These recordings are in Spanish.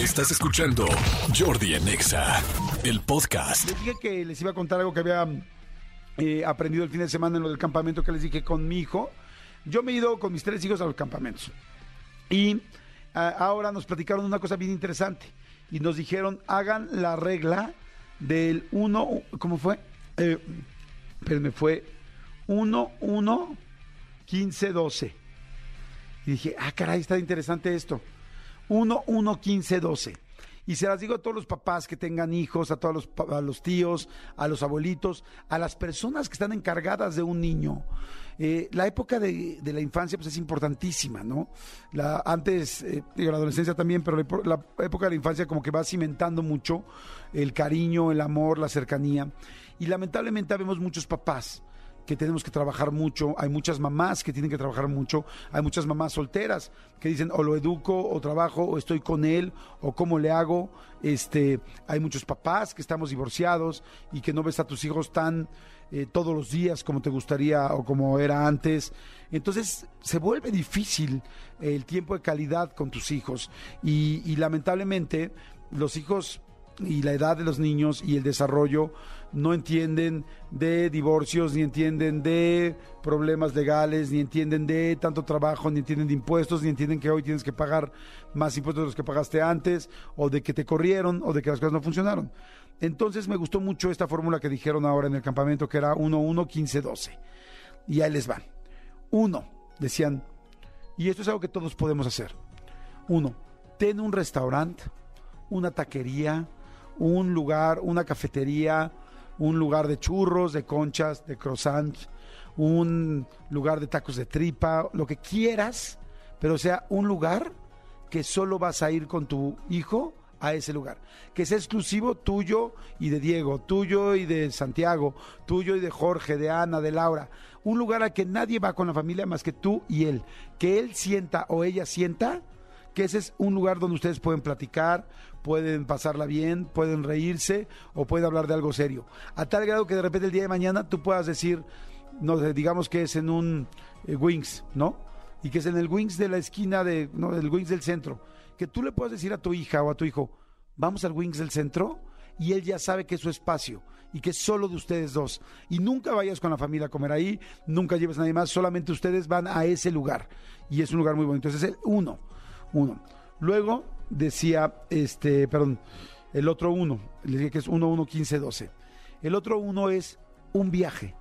Estás escuchando Jordi Anexa, el podcast. Les dije que les iba a contar algo que había eh, aprendido el fin de semana en lo del campamento que les dije con mi hijo. Yo me he ido con mis tres hijos a los campamentos. Y ah, ahora nos platicaron una cosa bien interesante. Y nos dijeron, hagan la regla del 1, ¿cómo fue? Eh, espérenme, fue 1, 1, 15, 12. Y dije, ah, caray, está interesante esto. 1, 1, 15, 12. Y se las digo a todos los papás que tengan hijos, a todos los, a los tíos, a los abuelitos, a las personas que están encargadas de un niño. Eh, la época de, la infancia pues es importantísima, ¿no? La, antes, eh, digo, la adolescencia también, pero la, la época de la infancia como que va cimentando mucho el cariño, el amor, la cercanía. Y lamentablemente vemos muchos papás que tenemos que trabajar mucho, hay muchas mamás que tienen que trabajar mucho, hay muchas mamás solteras que dicen o lo educo o trabajo o estoy con él o cómo le hago, este, hay muchos papás que estamos divorciados y que no ves a tus hijos tan eh, todos los días como te gustaría o como era antes, entonces se vuelve difícil el tiempo de calidad con tus hijos. Y, y lamentablemente los hijos y la edad de los niños y el desarrollo no entienden de divorcios, ni entienden de problemas legales, ni entienden de tanto trabajo, ni entienden de impuestos, ni entienden que hoy tienes que pagar más impuestos de los que pagaste antes, o de que te corrieron, o de que las cosas no funcionaron. Entonces me gustó mucho esta fórmula que dijeron ahora en el campamento, que era 1, 1, 15, 12. Y ahí les van. Uno, decían, y esto es algo que todos podemos hacer. Uno, ten un restaurante, una taquería, un lugar, una cafetería, un lugar de churros, de conchas, de croissants, un lugar de tacos de tripa, lo que quieras, pero sea un lugar que solo vas a ir con tu hijo a ese lugar, que sea exclusivo tuyo y de Diego, tuyo y de Santiago, tuyo y de Jorge, de Ana, de Laura, un lugar al que nadie va con la familia más que tú y él, que él sienta o ella sienta que ese es un lugar donde ustedes pueden platicar, pueden pasarla bien, pueden reírse o pueden hablar de algo serio. A tal grado que de repente el día de mañana tú puedas decir, no digamos que es en un eh, Wings, ¿no? Y que es en el Wings de la esquina de, no, el Wings del centro. Que tú le puedas decir a tu hija o a tu hijo, vamos al Wings del centro y él ya sabe que es su espacio y que es solo de ustedes dos. Y nunca vayas con la familia a comer ahí, nunca lleves a nadie más, solamente ustedes van a ese lugar. Y es un lugar muy bonito. Ese es el uno. Uno. Luego decía, este, perdón, el otro uno, le dije que es 1, 1, 15, 12. El otro uno es un viaje.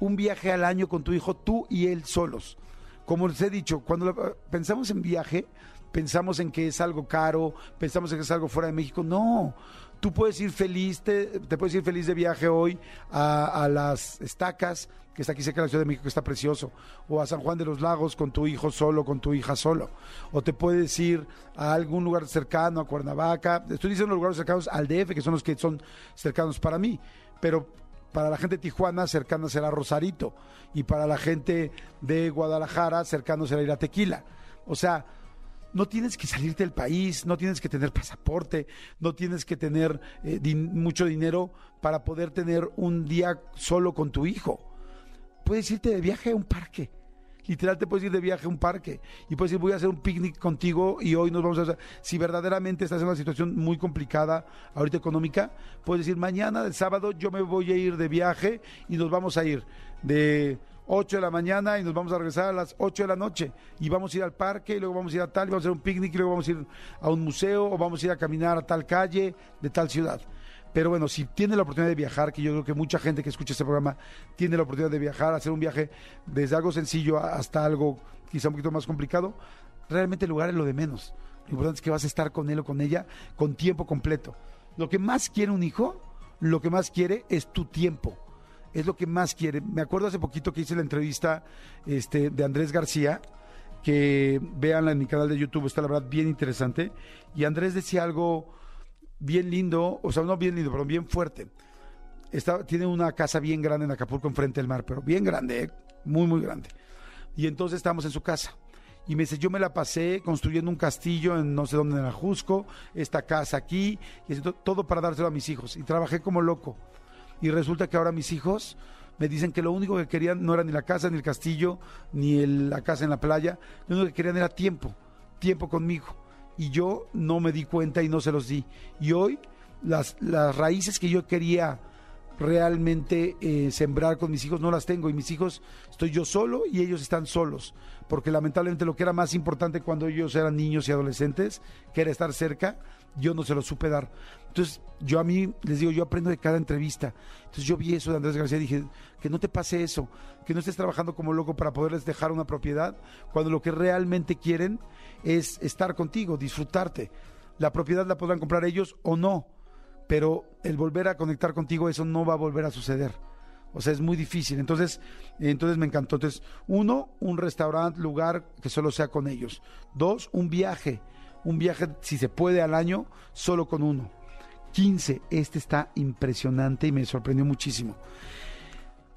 Un viaje al año con tu hijo, tú y él solos. Como les he dicho, cuando pensamos en viaje, pensamos en que es algo caro, pensamos en que es algo fuera de México. No, tú puedes ir feliz, te, te puedes ir feliz de viaje hoy a, las estacas, que está aquí cerca de la Ciudad de México, que está precioso, o a San Juan de los Lagos con tu hijo solo, con tu hija solo, o te puedes ir a algún lugar cercano, a Cuernavaca. Estoy diciendo lugares cercanos al DF, que son los que son cercanos para mí, pero para la gente de Tijuana, cercano será Rosarito. Y para la gente de Guadalajara, cercano será ir a Tequila. O sea, no tienes que salirte del país, no tienes que tener pasaporte, no tienes que tener eh, mucho dinero para poder tener un día solo con tu hijo. Puedes irte de viaje a un parque. Literal te puedes ir de viaje a un parque y puedes decir voy a hacer un picnic contigo y hoy nos vamos a. Si verdaderamente estás en una situación muy complicada ahorita económica, puedes decir mañana, el sábado, yo me voy a ir de viaje y nos vamos a ir de 8 de la mañana y nos vamos a regresar a las 8 de la noche y vamos a ir al parque y luego vamos a ir a tal y vamos a hacer un picnic y luego vamos a ir a un museo o vamos a ir a caminar a tal calle de tal ciudad. Pero bueno, si tiene la oportunidad de viajar, que yo creo que mucha gente que escucha este programa tiene la oportunidad de viajar, hacer un viaje desde algo sencillo hasta algo quizá un poquito más complicado, realmente el lugar es lo de menos. Lo importante es que vas a estar con él o con ella con tiempo completo. Lo que más quiere un hijo, lo que más quiere es tu tiempo. Es lo que más quiere. Me acuerdo hace poquito que hice la entrevista este, de Andrés García, que véanla en mi canal de YouTube, está la verdad bien interesante. Y Andrés decía algo bien lindo, o sea, no bien lindo, pero bien fuerte. Está, tiene una casa bien grande en Acapulco, enfrente del mar, pero bien grande, ¿eh? muy, muy grande. Y entonces estábamos en su casa. Y me dice, yo me la pasé construyendo un castillo en no sé dónde, en Ajusco, esta casa aquí, y todo para dárselo a mis hijos. Y trabajé como loco. Y resulta que ahora mis hijos me dicen que lo único que querían no era ni la casa, ni el castillo, ni el- la casa en la playa. Lo único que querían era tiempo, tiempo conmigo. y yo no me di cuenta y no se los di. Y hoy las, las raíces que yo quería realmente eh, sembrar con mis hijos. No las tengo y mis hijos estoy yo solo y ellos están solos. Porque lamentablemente lo que era más importante cuando ellos eran niños y adolescentes que era estar cerca yo no se lo supe dar. Entonces yo a mí les digo yo aprendo de cada entrevista. Entonces yo vi eso de Andrés García y dije que no te pase eso que no estés trabajando como loco para poderles dejar una propiedad cuando lo que realmente quieren es estar contigo disfrutarte. La propiedad la podrán comprar ellos o no pero el volver a conectar contigo, eso no va a volver a suceder. O sea, es muy difícil. Entonces, entonces me encantó. Entonces, uno, un restaurante, lugar que solo sea con ellos. Dos, un viaje. Un viaje, si se puede, al año, solo con uno. 15. Este está impresionante y me sorprendió muchísimo.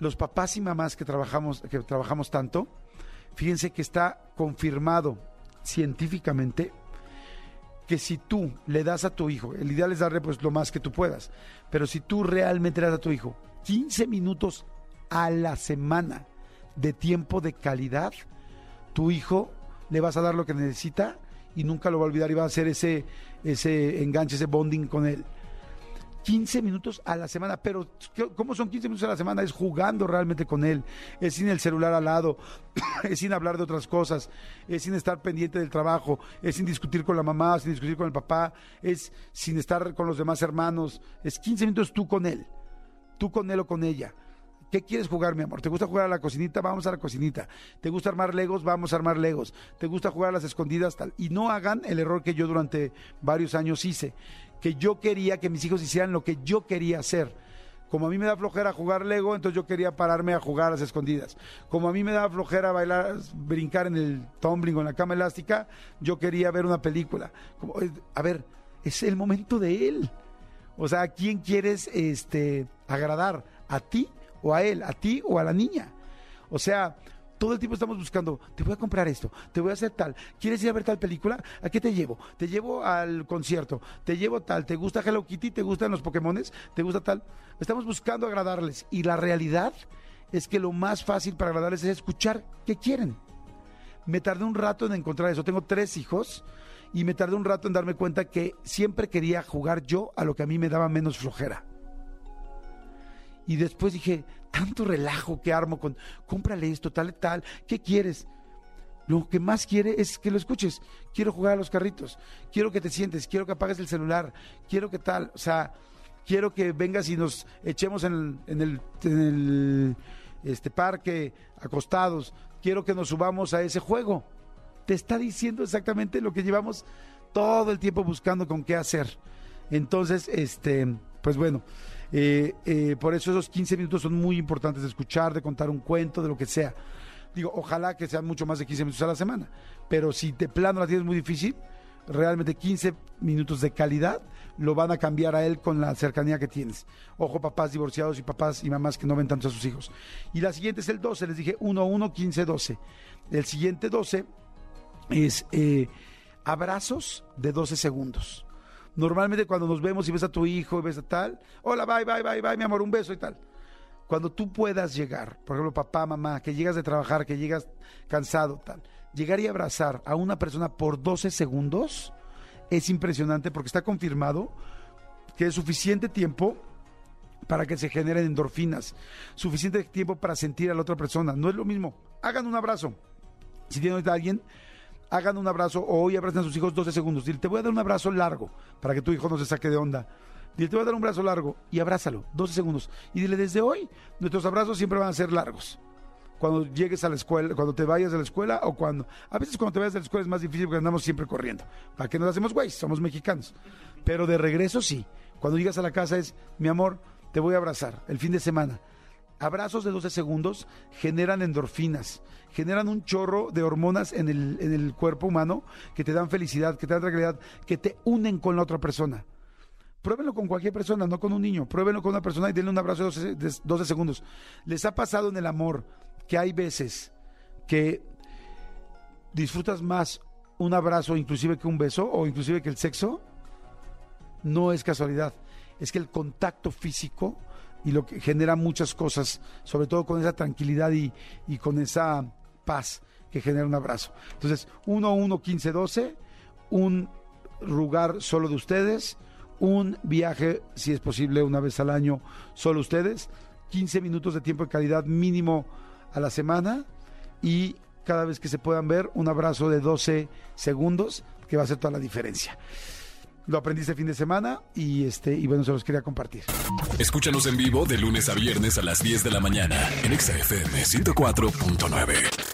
Los papás y mamás que trabajamos, que trabajamos tanto, fíjense que está confirmado científicamente que si tú le das a tu hijo, el ideal es darle pues lo más que tú puedas, pero si tú realmente le das a tu hijo 15 minutos a la semana de tiempo de calidad, tu hijo le vas a dar lo que necesita y nunca lo va a olvidar y va a hacer ese, ese enganche, ese bonding con él. 15 minutos a la semana, pero ¿cómo son 15 minutos a la semana? Es jugando realmente con él, es sin el celular al lado, es sin hablar de otras cosas, es sin estar pendiente del trabajo, es sin discutir con la mamá, sin discutir con el papá, es sin estar con los demás hermanos, es 15 minutos tú con él, tú con él o con ella. ¿Qué quieres jugar, mi amor? ¿Te gusta jugar a la cocinita? Vamos a la cocinita. ¿Te gusta armar legos? Vamos a armar legos. ¿Te gusta jugar a las escondidas? Tal. Y no hagan el error que yo durante varios años hice, que yo quería que mis hijos hicieran lo que yo quería hacer. Como a mí me da flojera jugar Lego, entonces yo quería pararme a jugar a las escondidas. Como a mí me da flojera bailar, brincar en el tumbling o en la cama elástica, yo quería ver una película. Como, eh, a ver, es el momento de él. O sea, ¿a quién quieres este, agradar? ¿A ti o a él? ¿A ti o a la niña? O sea, todo el tiempo estamos buscando, te voy a comprar esto, te voy a hacer tal. ¿Quieres ir a ver tal película? ¿A qué te llevo? Te llevo al concierto, te llevo tal. ¿Te gusta Hello Kitty? ¿Te gustan los Pokémones? ¿Te gusta tal? Estamos buscando agradarles. Y la realidad es que lo más fácil para agradarles es escuchar qué quieren. Me tardé un rato en encontrar eso. Tengo tres hijos y me tardé un rato en darme cuenta que siempre quería jugar yo a lo que a mí me daba menos flojera. Y después dije, tanto relajo que armo con, cómprale esto, tal tal, ¿qué quieres? Lo que más quiere es que lo escuches. Quiero jugar a los carritos, quiero que te sientes, quiero que apagues el celular, quiero que tal, o sea, quiero que vengas y nos echemos en el, en el, este parque acostados, quiero que nos subamos a ese juego. Te está diciendo exactamente lo que llevamos todo el tiempo buscando con qué hacer. Entonces, este, pues bueno, eh, eh, por eso esos 15 minutos son muy importantes de escuchar, de contar un cuento, de lo que sea. Digo, ojalá que sean mucho más de 15 minutos a la semana, pero si de plano la tienes muy difícil, realmente 15 minutos de calidad lo van a cambiar a él con la cercanía que tienes. Ojo, papás divorciados y papás y mamás que no ven tanto a sus hijos. Y la siguiente es el 12, les dije 1, 1, 15, 12. El siguiente 12 es eh, abrazos de 12 segundos. Normalmente cuando nos vemos y ves a tu hijo y ves a tal, hola, bye, bye, bye, bye, mi amor, un beso y tal. Cuando tú puedas llegar, por ejemplo, papá, mamá, que llegas de trabajar, que llegas cansado, tal, llegar y abrazar a una persona por 12 segundos es impresionante porque está confirmado que es suficiente tiempo para que se generen endorfinas, suficiente tiempo para sentir a la otra persona. No es lo mismo. Hagan un abrazo. Si tienen a alguien, hagan un abrazo o hoy abracen a sus hijos 12 segundos. Dile, te voy a dar un abrazo largo para que tu hijo no se saque de onda. Dile, te voy a dar un abrazo largo y abrázalo, 12 segundos. Y dile, desde hoy, nuestros abrazos siempre van a ser largos. Cuando llegues a la escuela, cuando te vayas de la escuela o cuando... A veces cuando te vayas de la escuela es más difícil porque andamos siempre corriendo. ¿Para qué nos hacemos güey? Somos mexicanos. Pero de regreso sí. Cuando llegas a la casa es, mi amor, te voy a abrazar el fin de semana abrazos de 12 segundos generan endorfinas, generan un chorro de hormonas en el, en el cuerpo humano que te dan felicidad, que te dan tranquilidad, que te unen con la otra persona. Pruébenlo con cualquier persona, no con un niño. Pruébenlo con una persona y denle un abrazo de 12, segundos. ¿Les ha pasado en el amor que hay veces que disfrutas más un abrazo inclusive que un beso o inclusive que el sexo? No es casualidad. Es que el contacto físico y lo que genera muchas cosas, sobre todo con esa tranquilidad y, con esa paz que genera un abrazo. Entonces, 1, 1, 15, 12, un lugar solo de ustedes, un viaje, si es posible, una vez al año, solo ustedes, 15 minutos de tiempo de calidad mínimo a la semana y cada vez que se puedan ver, un abrazo de 12 segundos, que va a hacer toda la diferencia. Lo aprendí este fin de semana y este y bueno, se los quería compartir. Escúchanos en vivo de lunes a viernes a las 10 de la mañana en XFM 104.9.